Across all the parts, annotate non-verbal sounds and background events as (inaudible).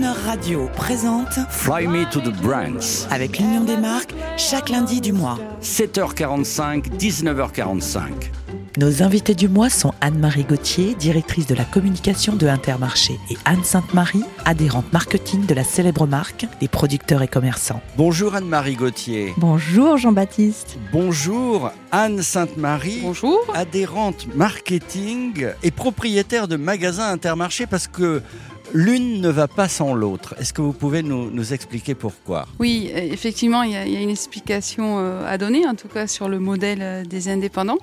Croner Radio présente Fly Me to the Brands. avec l'Union des marques chaque lundi du mois. 7h45, 19h45. Nos invités du mois sont Anne-Marie Gauthier, directrice de la communication de Intermarché, et Anne Sainte-Marie, adhérente marketing de la célèbre marque des producteurs et commerçants. Bonjour Anne-Marie Gauthier. Bonjour Jean-Baptiste. Bonjour Anne Sainte-Marie. Bonjour. Adhérente marketing et propriétaire de magasins Intermarché parce que l'une ne va pas sans l'autre. Est-ce que vous pouvez nous, expliquer pourquoi? Oui, euh, effectivement, il y, a, une explication euh, à donner, en tout cas sur le modèle euh, des indépendants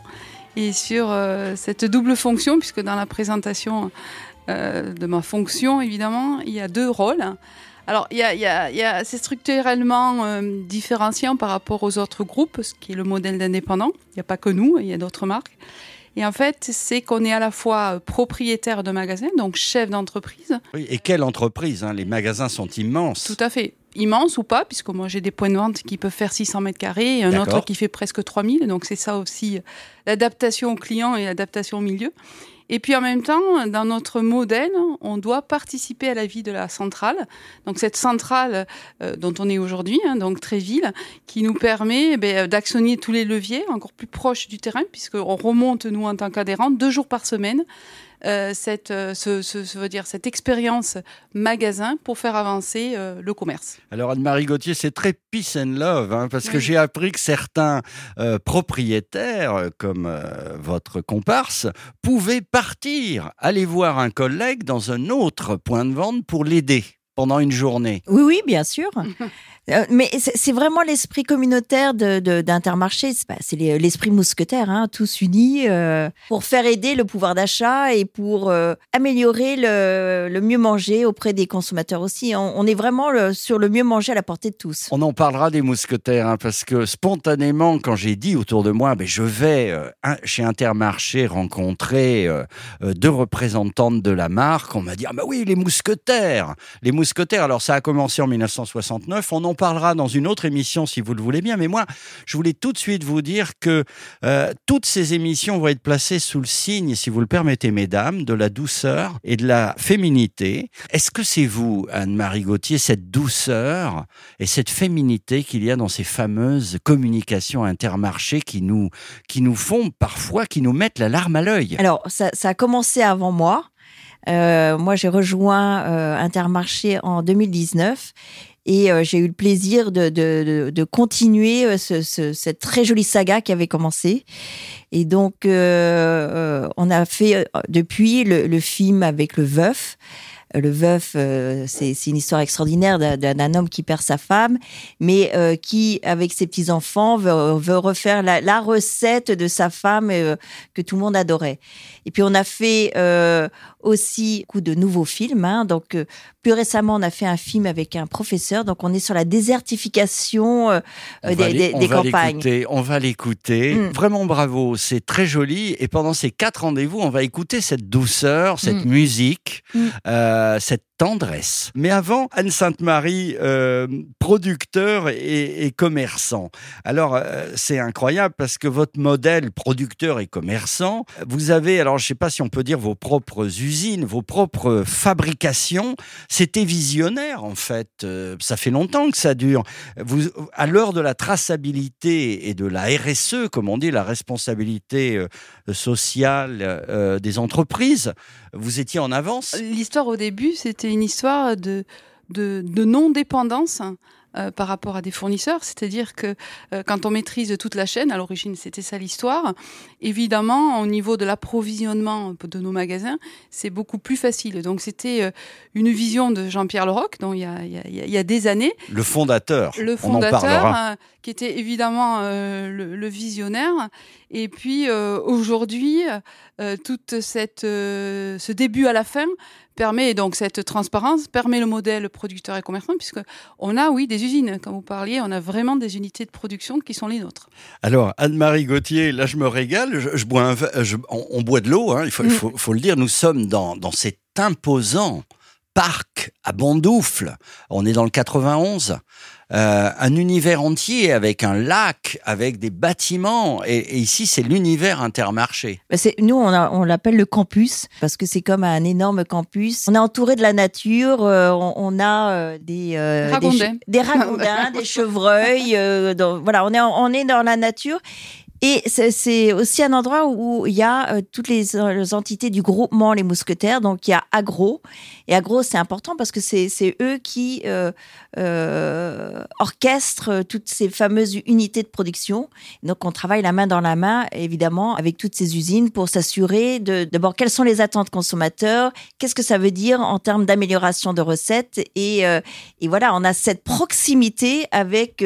et sur cette double fonction, puisque dans la présentation de ma fonction, évidemment, il y a deux rôles. Alors, il y a, il y a- y a- c'est structurellement différenciant par rapport aux autres groupes, ce qui est le modèle d'indépendant. Il n'y a pas que nous, il y a d'autres marques. Et en fait, c'est qu'on est à la fois propriétaire de magasin, donc chef d'entreprise, Oui, Et quelle entreprise hein Les magasins sont immenses. Tout à fait. Immense ou pas, puisque moi j'ai des points de vente qui peuvent faire 600 mètres carrés et un autre qui fait presque 3000. Donc c'est ça aussi, l'adaptation au client et l'adaptation au milieu. Et puis en même temps, dans notre modèle, on doit participer à la vie de la centrale. Donc cette centrale euh, dont on est aujourd'hui, hein, donc Tréville, qui nous permet eh ben, d'actionner tous les leviers encore plus proches du terrain, puisqu'on remonte, nous, en tant qu'adhérents, deux jours par semaine, cette, euh, ce, ce- ce veut dire, cette expérience magasin pour faire avancer euh, le commerce. Alors Anne-Marie Gauthier, c'est très peace and love, hein, parce que j'ai appris que certains euh, propriétaires, euh, comme euh, votre comparse, pouvaient partir, aller voir un collègue dans un autre point de vente pour l'aider pendant une journée. Oui, oui, bien sûr. (laughs) Euh, mais c'est vraiment l'esprit communautaire de- de- d'Intermarché. C'est bah, c'est les- l'esprit mousquetaire, hein, tous unis euh, pour faire aider le pouvoir d'achat et pour euh, améliorer le, le mieux manger auprès des consommateurs aussi. On, on est vraiment le- sur le mieux manger à la portée de tous. On en parlera des mousquetaires, hein, parce que spontanément, quand j'ai dit autour de moi, ben, je vais euh, un- chez Intermarché rencontrer deux représentantes de la marque, on m'a dit, ah bah oui, les mousquetaires. Les mousquetaires, alors ça a commencé en 1969, on en parlera dans une autre émission si vous le voulez bien, mais moi, je voulais tout de suite vous dire que euh, toutes ces émissions vont être placées sous le signe, si vous le permettez, mesdames, de la douceur et de la féminité. Est-ce que c'est vous, Anne-Marie Gauthier, cette douceur et cette féminité qu'il y a dans ces fameuses communications intermarchés qui nous, qui nous font parfois, qui nous mettent la larme à l'œil? Alors, ça a commencé avant moi. Euh, moi, j'ai rejoint euh, Intermarché en 2019 et euh, j'ai eu le plaisir de, de, de, continuer euh, ce, ce- cette très jolie saga qui avait commencé. Et donc, euh, euh, on a fait depuis le, le film avec le veuf. Euh, Le veuf, euh, c'est une histoire extraordinaire d'un- homme qui perd sa femme, mais euh, qui, avec ses petits enfants, veut, veut refaire la, la recette de sa femme que tout le monde adorait. Et puis on a fait aussi beaucoup de nouveaux films. hein. Donc plus récemment, on a fait un film avec un professeur. Donc on est sur la désertification des, des- on des va campagnes. On va l'écouter. Mm. Vraiment bravo, c'est très joli. Et pendant ces quatre rendez-vous, on va écouter cette douceur, cette Mm. musique, Mm. euh, cette tendresse. Mais avant, Anne Sainte-Marie, euh, producteur et, commerçant. Alors, euh, c'est incroyable parce que votre modèle producteur et commerçant, vous avez, alors je ne sais pas si on peut dire vos propres usines, vos propres fabrications. C'était visionnaire en fait. Euh, ça fait longtemps que ça dure. À l'heure de la traçabilité et de la RSE, comme on dit, la responsabilité sociale des entreprises, vous étiez en avance? L'histoire au début, c'était une histoire de, de, de non-dépendance. euh, par rapport à des fournisseurs, c'est-à-dire que euh, quand on maîtrise toute la chaîne, à l'origine c'était ça l'histoire, évidemment au niveau de l'approvisionnement de nos magasins, c'est beaucoup plus facile. Donc c'était euh, une vision de Jean-Pierre Leroc, dont il y a, il y a- il y a des années, Le fondateur. le on en parlera. fondateur, qui était évidemment le, le visionnaire. Et puis aujourd'hui, toute cette ce début à la fin permet donc cette transparence permet le modèle producteur et commerçant puisque on a oui des usines comme vous parliez, on a vraiment des unités de production qui sont les nôtres. Alors, Anne-Marie Gauthier, là, je me régale. Je, je bois un je- on, on boit de l'eau, hein, il faut, il faut, faut le dire. Nous sommes dans, dans cet imposant parc à Bondoufle. On est dans le 91. Euh, un univers entier avec un lac, avec des bâtiments. Et, ici, c'est l'univers intermarché. Bah, nous, on, on l'appelle le campus parce que c'est comme un énorme campus. On est entouré de la nature. Euh, on, a euh, des, des, des, ragondins, (laughs) des chevreuils. voilà, on est, on est dans la nature. Et c'est aussi un endroit où il y a toutes les, entités du groupement Les Mousquetaires. Donc il y a Agro. Et Agro, c'est important parce que c'est eux qui euh, euh, orchestrent toutes ces fameuses unités de production. Donc on travaille la main dans la main, évidemment, avec toutes ces usines pour s'assurer de d'abord quelles sont les attentes consommateurs, qu'est-ce que ça veut dire en termes d'amélioration de recettes. Et, et, voilà, on a cette proximité avec,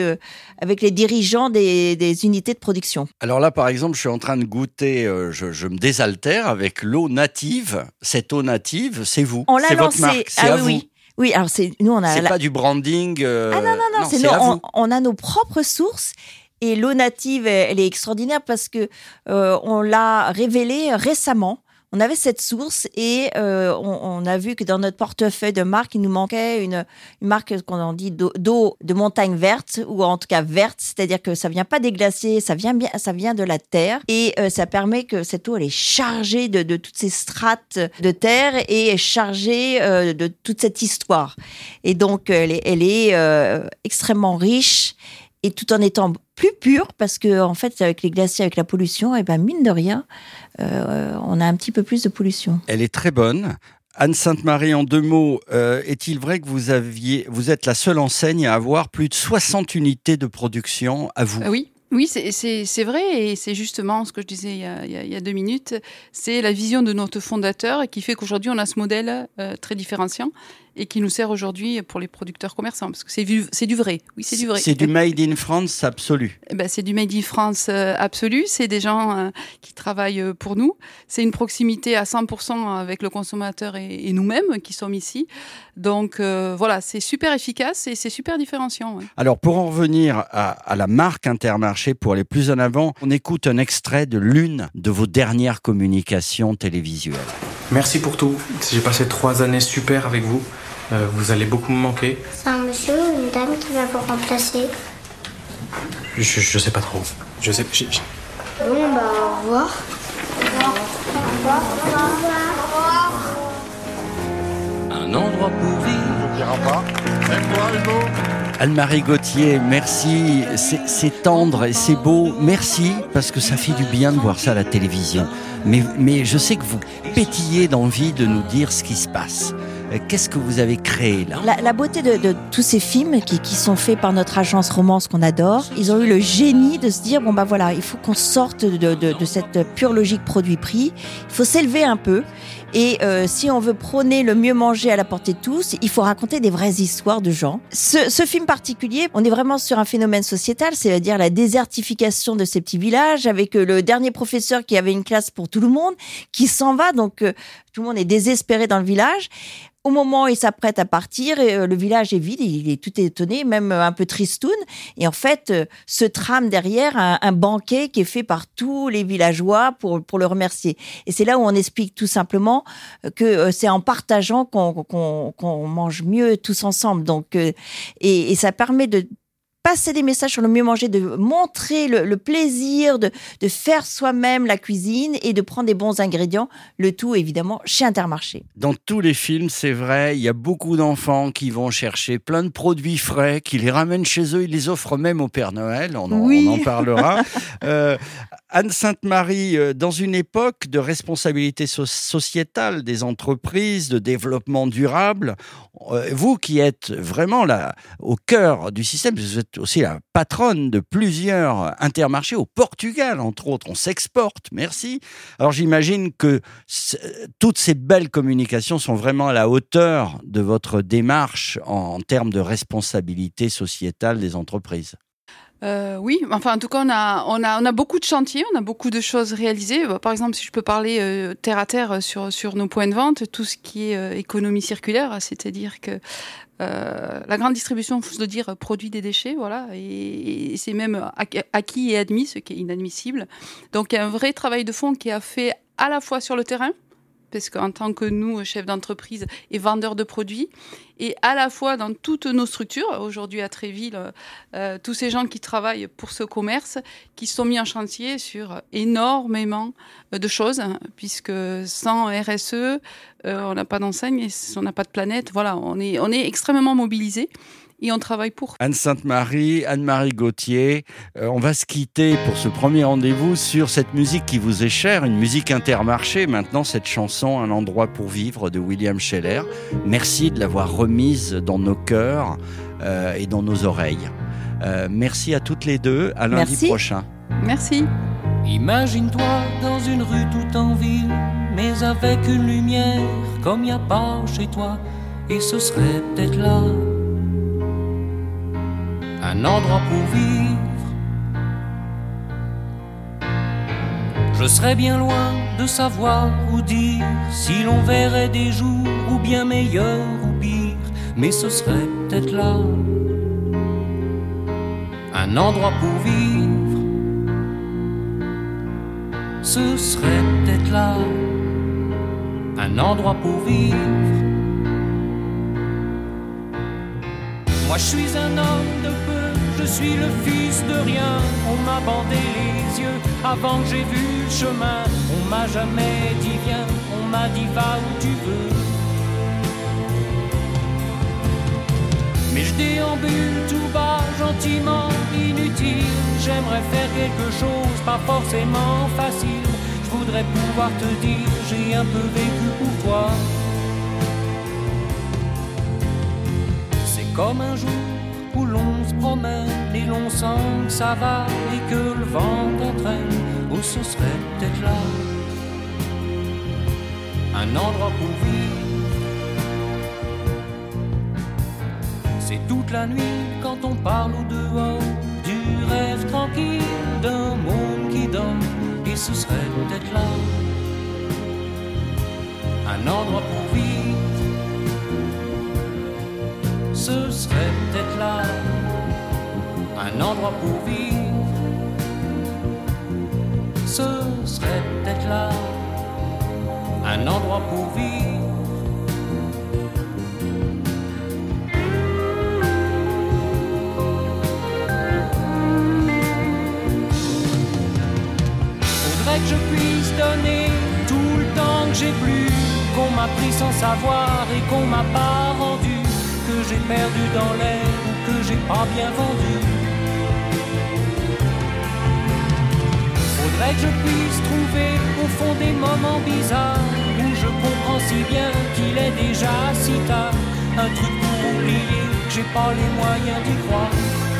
avec les dirigeants des, des unités de production. Alors là, par exemple, je suis en train de goûter, euh, je, me désaltère avec l'eau native. Cette eau native, c'est vous. On l'a lancée. Ah oui, oui. Oui, alors c'est nous on a. C'est pas du branding. Euh, ah non non non, c'est on, on, a nos propres sources. Et l'eau native, elle est extraordinaire parce que euh, on l'a révélée récemment on avait cette source et euh, on, a vu que dans notre portefeuille de marque, il nous manquait une, marque qu'on dit d'eau de montagne verte ou en tout cas verte, c'est-à-dire que ça vient pas des glaciers, ça vient bien, ça vient de la terre et euh, ça permet que cette eau elle est chargée de, toutes ces strates de terre et est chargée euh, de toute cette histoire. Et donc elle est, elle est extrêmement riche et tout en étant plus pure parce que en fait avec les glaciers avec la pollution et eh ben mine de rien euh, on a un petit peu plus de pollution. Elle est très bonne. Anne Sainte-Marie, en deux mots, euh, est-il vrai que vous aviez, vous êtes la seule enseigne à avoir plus de 60 unités de production à vous? Oui, oui, c'est vrai et c'est justement ce que je disais il y a, il y a deux minutes. C'est la vision de notre fondateur qui fait qu'aujourd'hui on a ce modèle euh, très différenciant et qui nous sert aujourd'hui pour les producteurs commerçants parce que c'est du, c'est du vrai. Oui, c'est du vrai. C'est du made in France absolu. Eh ben, c'est du made in France euh, absolu. C'est des gens euh, qui travaillent euh, pour nous. C'est une proximité à 100% avec le consommateur et, nous-mêmes qui sommes ici. Donc voilà, c'est super efficace et c'est super différenciant. Alors pour en revenir à, à la marque Intermarché, pour aller plus en avant, on écoute un extrait de l'une de vos dernières communications télévisuelles. Merci pour tout. J'ai passé trois années super avec vous. Euh, vous allez beaucoup me manquer. C'est un monsieur ou une dame qui va vous remplacer je, je sais pas trop. Je sais. Bon, bah, au revoir. Au revoir. Au revoir. Au revoir. Un endroit pour vivre. Anne-Marie Gauthier, merci. C'est tendre et c'est beau. Merci parce que ça fait du bien de voir ça à la télévision. Mais, mais je sais que vous pétillez d'envie de nous dire ce qui se passe. Euh, qu'est-ce que vous avez créé là la, beauté de, tous ces films qui, sont faits par notre agence Romance qu'on adore, ils ont eu le génie de se dire bon bah voilà, il faut qu'on sorte de, cette pure logique produit-prix, il faut s'élever un peu. Et euh, si on veut prôner le mieux manger à la portée de tous, il faut raconter des vraies histoires de gens. Ce, ce film particulier, on est vraiment sur un phénomène sociétal, c'est-à-dire la désertification de ces petits villages, avec euh, le dernier professeur qui avait une classe pour tout le monde, qui s'en va, donc tout le monde est désespéré dans le village. Au moment où il s'apprête à partir, euh, le village est vide, il est tout étonné, même euh, un peu tristoun. Et en fait, euh, se trame derrière un, banquet qui est fait par tous les villageois pour, le remercier. Et c'est là où on explique tout simplement que c'est en partageant qu'on mange mieux tous ensemble. Donc, et ça permet de passer des messages sur le mieux manger, de montrer le, plaisir de, de faire soi-même la cuisine et de prendre des bons ingrédients, le tout évidemment chez Intermarché. Dans tous les films, c'est vrai, il y a beaucoup d'enfants qui vont chercher plein de produits frais, qui les ramènent chez eux, ils les offrent même au Père Noël, on en, parlera. (laughs) euh, Anne Sainte-Marie, euh, dans une époque de responsabilité sociétale des entreprises, de développement durable, euh, vous qui êtes vraiment là au cœur du système, vous êtes aussi la patronne de plusieurs intermarchés au Portugal, entre autres, on s'exporte, merci. Alors j'imagine que toutes ces belles communications sont vraiment à la hauteur de votre démarche en termes de responsabilité sociétale des entreprises. Euh, oui, enfin en tout cas on a, on, a, on a beaucoup de chantiers, on a beaucoup de choses réalisées. Euh, par exemple, si je peux parler euh, terre à terre sur, sur nos points de vente, tout ce qui est économie circulaire, c'est-à-dire que la grande distribution, faut se dire, produit des déchets, voilà, et, c'est même acquis et admis, ce qui est inadmissible. Donc il y a un vrai travail de fond qui a fait à la fois sur le terrain, parce qu'en tant que nous, chefs d'entreprise et vendeurs de produits, et à la fois dans toutes nos structures, aujourd'hui à Tréville, euh, tous ces gens qui travaillent pour ce commerce, qui sont mis en chantier sur énormément de choses, puisque sans RSE, euh, on n'a pas d'enseigne, on n'a pas de planète. Voilà, on est, on est extrêmement mobilisés et on travaille pour. Anne Sainte-Marie, Anne-Marie Gauthier, euh, on va se quitter pour ce premier rendez-vous sur cette musique qui vous est chère, une musique intermarché. Maintenant, cette chanson, Un endroit pour vivre de William Scheller. Merci de l'avoir remise dans nos cœurs euh, et dans nos oreilles. Euh, merci à toutes les deux. À lundi Merci. prochain. Merci. Imagine-toi dans une rue tout en ville, mais avec une lumière comme y a pas chez toi, et ce serait peut-être là un endroit pour vivre. Je serais bien loin de savoir ou dire si l'on verrait des jours ou bien meilleurs ou pires, mais ce serait peut-être là un endroit pour vivre ce serait peut-être là un endroit pour vivre. Moi je suis un homme de peu, je suis le fils de rien. On m'a bandé les yeux avant que j'ai vu le chemin. On m'a jamais dit viens, on m'a dit va où tu veux. Mais je déambule tout bas, gentiment, inutile. J'aimerais faire quelque chose, pas forcément facile. Je voudrais pouvoir te dire, j'ai un peu vécu pour toi. Comme un jour où l'on se promène et l'on sent que ça va et que le vent t'entraîne. Où ce serait peut-être là un endroit pour vivre. C'est toute la nuit quand on parle au dehors du rêve tranquille d'un monde qui donne. Et ce serait peut-être là un endroit pour vivre. Pour vivre. Ce serait peut-être là un endroit pour vivre. Faudrait que je puisse donner tout le temps que j'ai plus, qu'on m'a pris sans savoir et qu'on m'a pas rendu, que j'ai perdu dans l'air ou que j'ai pas bien vendu. Que je puisse trouver au fond des moments bizarres où je comprends si bien qu'il est déjà si tard, un truc pour oublier que j'ai pas les moyens d'y croire.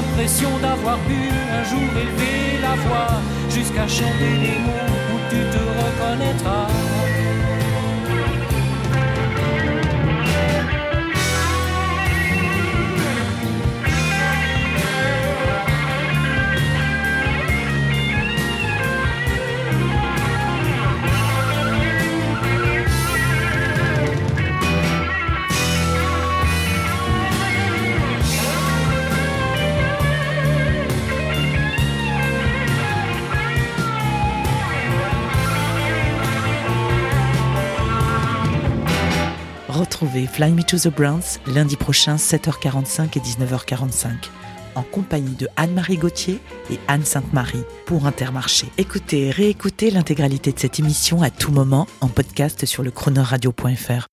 L'impression d'avoir pu un jour élever la voix jusqu'à chanter des mots où tu te reconnaîtras. Fly Me to the Browns lundi prochain 7h45 et 19h45 en compagnie de Anne-Marie Gauthier et Anne Sainte-Marie pour Intermarché. Écoutez et réécoutez l'intégralité de cette émission à tout moment en podcast sur le chronoradio.fr.